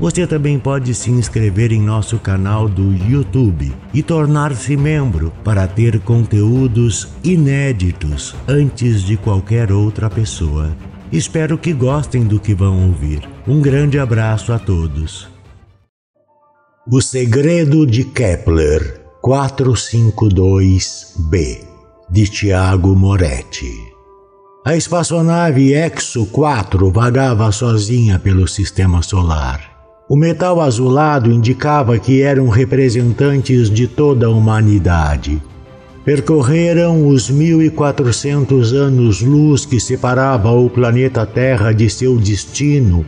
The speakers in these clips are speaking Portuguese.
Você também pode se inscrever em nosso canal do YouTube e tornar-se membro para ter conteúdos inéditos antes de qualquer outra pessoa. Espero que gostem do que vão ouvir. Um grande abraço a todos. O Segredo de Kepler 452b de Tiago Moretti. A espaçonave Exo 4 vagava sozinha pelo sistema solar. O metal azulado indicava que eram representantes de toda a humanidade. Percorreram os 1400 anos-luz que separava o planeta Terra de seu destino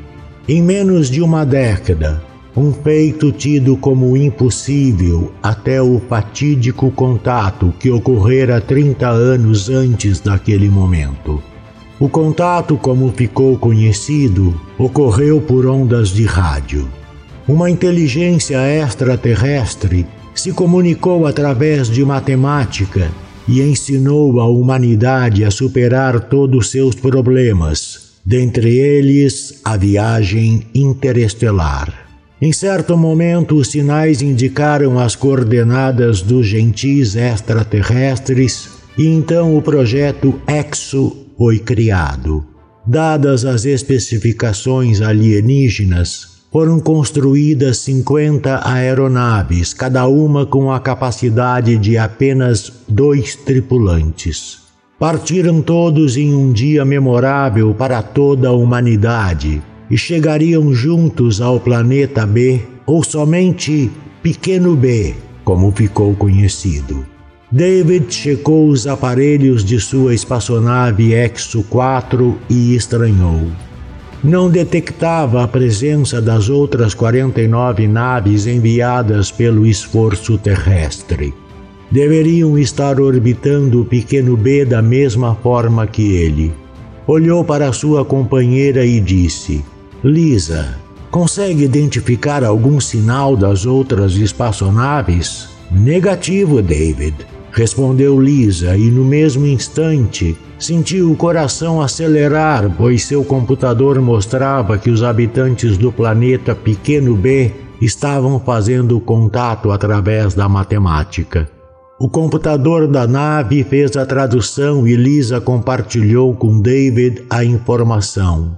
em menos de uma década, um feito tido como impossível até o fatídico contato que ocorrera 30 anos antes daquele momento. O contato, como ficou conhecido, ocorreu por ondas de rádio. Uma inteligência extraterrestre se comunicou através de matemática e ensinou a humanidade a superar todos seus problemas, dentre eles a viagem interestelar. Em certo momento, os sinais indicaram as coordenadas dos gentis extraterrestres e então o projeto EXO foi criado. Dadas as especificações alienígenas, foram construídas 50 aeronaves, cada uma com a capacidade de apenas dois tripulantes. Partiram todos em um dia memorável para toda a humanidade e chegariam juntos ao planeta B, ou somente Pequeno B, como ficou conhecido. David checou os aparelhos de sua espaçonave Exo 4 e estranhou. Não detectava a presença das outras 49 naves enviadas pelo esforço terrestre. Deveriam estar orbitando o pequeno B da mesma forma que ele. Olhou para sua companheira e disse: Lisa, consegue identificar algum sinal das outras espaçonaves? Negativo, David respondeu Lisa, e no mesmo instante sentiu o coração acelerar, pois seu computador mostrava que os habitantes do planeta Pequeno B estavam fazendo contato através da matemática. O computador da nave fez a tradução e Lisa compartilhou com David a informação.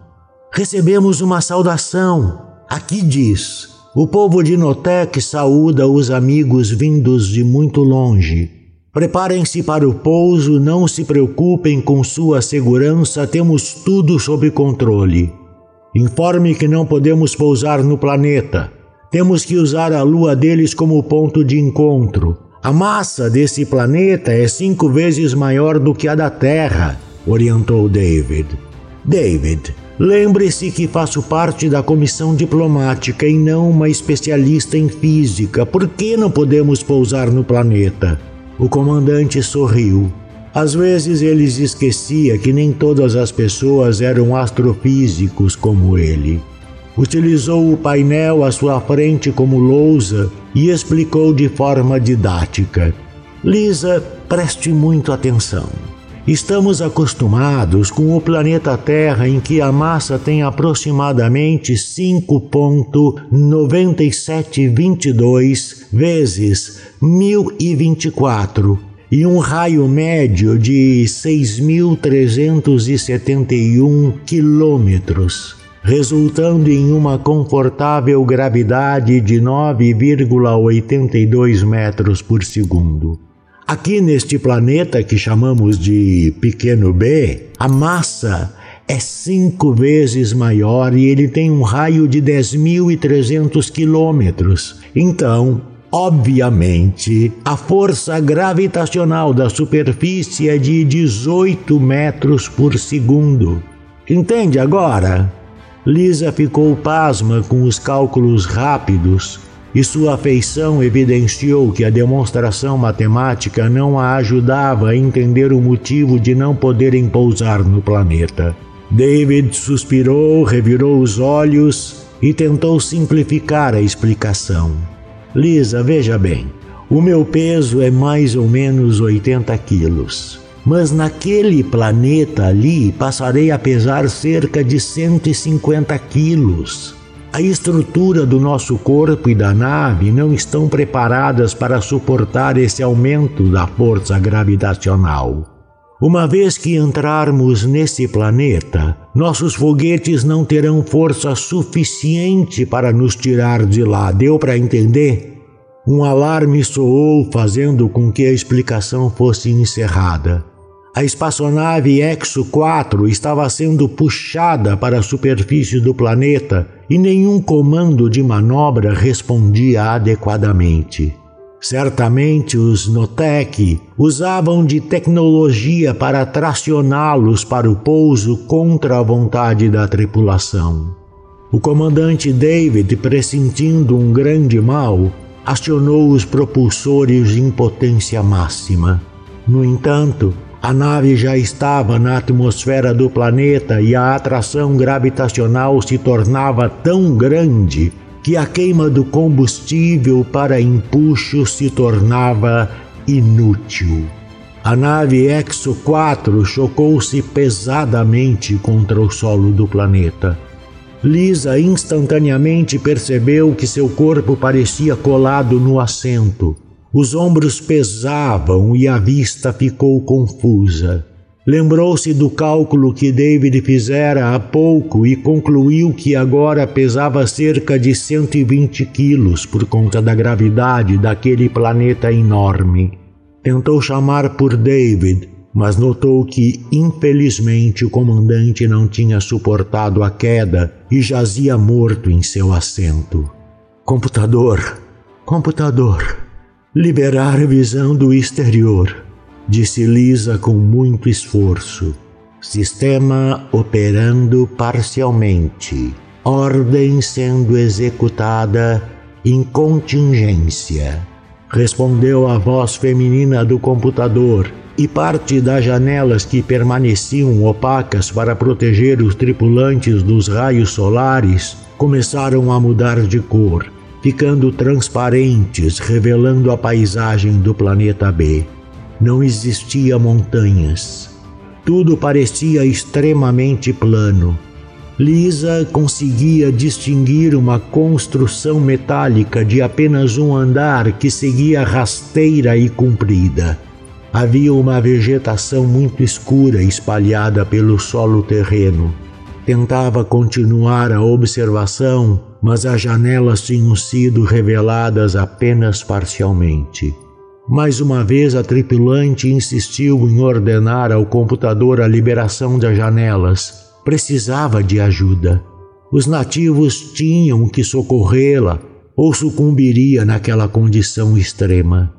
Recebemos uma saudação. Aqui diz: O povo de Notec saúda os amigos vindos de muito longe. Preparem-se para o pouso, não se preocupem com sua segurança, temos tudo sob controle. Informe que não podemos pousar no planeta. Temos que usar a lua deles como ponto de encontro. A massa desse planeta é cinco vezes maior do que a da Terra, orientou David. David, lembre-se que faço parte da comissão diplomática e não uma especialista em física. Por que não podemos pousar no planeta? O comandante sorriu. Às vezes ele esquecia que nem todas as pessoas eram astrofísicos como ele. Utilizou o painel à sua frente como lousa e explicou de forma didática. Lisa, preste muito atenção. Estamos acostumados com o planeta Terra em que a massa tem aproximadamente 5.9722 vezes 1024 e um raio médio de 6.371 quilômetros, resultando em uma confortável gravidade de 9,82 metros por segundo. Aqui neste planeta que chamamos de pequeno B, a massa é cinco vezes maior e ele tem um raio de 10.300 quilômetros. Então, obviamente, a força gravitacional da superfície é de 18 metros por segundo. Entende agora? Lisa ficou pasma com os cálculos rápidos e sua afeição evidenciou que a demonstração matemática não a ajudava a entender o motivo de não poderem pousar no planeta. David suspirou, revirou os olhos e tentou simplificar a explicação. Lisa, veja bem, o meu peso é mais ou menos 80 quilos. Mas naquele planeta ali passarei a pesar cerca de 150 quilos. A estrutura do nosso corpo e da nave não estão preparadas para suportar esse aumento da força gravitacional. Uma vez que entrarmos nesse planeta, nossos foguetes não terão força suficiente para nos tirar de lá. Deu para entender? Um alarme soou, fazendo com que a explicação fosse encerrada. A espaçonave Exo 4 estava sendo puxada para a superfície do planeta e nenhum comando de manobra respondia adequadamente. Certamente os Notec usavam de tecnologia para tracioná-los para o pouso contra a vontade da tripulação. O comandante David, pressentindo um grande mal, acionou os propulsores em potência máxima. No entanto, a nave já estava na atmosfera do planeta e a atração gravitacional se tornava tão grande que a queima do combustível para empuxo se tornava inútil. A nave Exo 4 chocou-se pesadamente contra o solo do planeta. Lisa instantaneamente percebeu que seu corpo parecia colado no assento os ombros pesavam e a vista ficou confusa. Lembrou-se do cálculo que David fizera há pouco e concluiu que agora pesava cerca de 120 quilos por conta da gravidade daquele planeta enorme. Tentou chamar por David, mas notou que, infelizmente, o comandante não tinha suportado a queda e jazia morto em seu assento. Computador, computador. Liberar a visão do exterior, disse Lisa com muito esforço. Sistema operando parcialmente. Ordem sendo executada em contingência. Respondeu a voz feminina do computador e parte das janelas que permaneciam opacas para proteger os tripulantes dos raios solares começaram a mudar de cor ficando transparentes, revelando a paisagem do planeta B. Não existia montanhas. Tudo parecia extremamente plano. Lisa conseguia distinguir uma construção metálica de apenas um andar que seguia rasteira e comprida. Havia uma vegetação muito escura espalhada pelo solo terreno. Tentava continuar a observação, mas as janelas tinham sido reveladas apenas parcialmente. Mais uma vez, a tripulante insistiu em ordenar ao computador a liberação das janelas. Precisava de ajuda. Os nativos tinham que socorrê-la ou sucumbiria naquela condição extrema.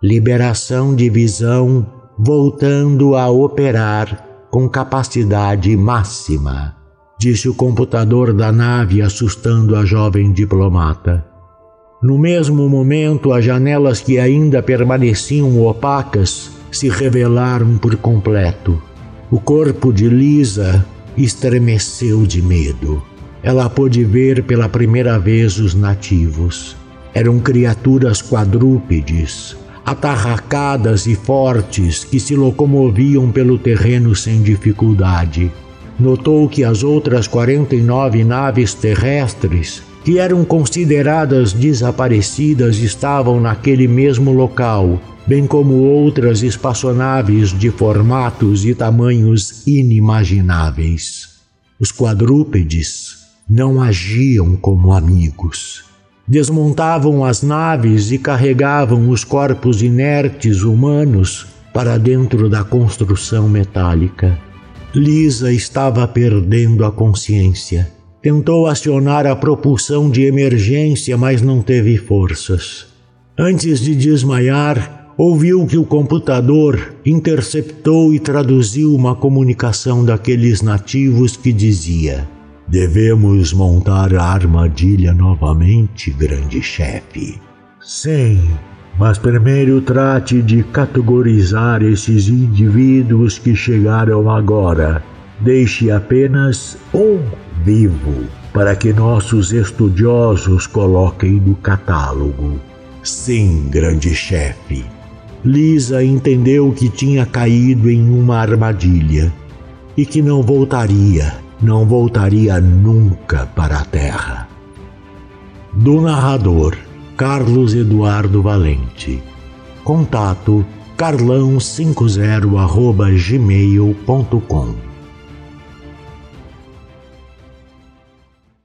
Liberação de visão voltando a operar com capacidade máxima disse o computador da nave, assustando a jovem diplomata. No mesmo momento, as janelas que ainda permaneciam opacas se revelaram por completo. O corpo de Lisa estremeceu de medo. Ela pôde ver pela primeira vez os nativos. Eram criaturas quadrúpedes, atarracadas e fortes que se locomoviam pelo terreno sem dificuldade notou que as outras 49 naves terrestres, que eram consideradas desaparecidas, estavam naquele mesmo local, bem como outras espaçonaves de formatos e tamanhos inimagináveis. Os quadrúpedes não agiam como amigos. Desmontavam as naves e carregavam os corpos inertes humanos para dentro da construção metálica. Lisa estava perdendo a consciência. Tentou acionar a propulsão de emergência, mas não teve forças. Antes de desmaiar, ouviu que o computador interceptou e traduziu uma comunicação daqueles nativos que dizia: Devemos montar a armadilha novamente, grande chefe. Sim, mas primeiro trate de categorizar esses indivíduos que chegaram agora. Deixe apenas um vivo para que nossos estudiosos coloquem no catálogo. Sim, grande chefe. Lisa entendeu que tinha caído em uma armadilha e que não voltaria, não voltaria nunca para a Terra. Do narrador Carlos Eduardo Valente. Contato carlão50 gmail.com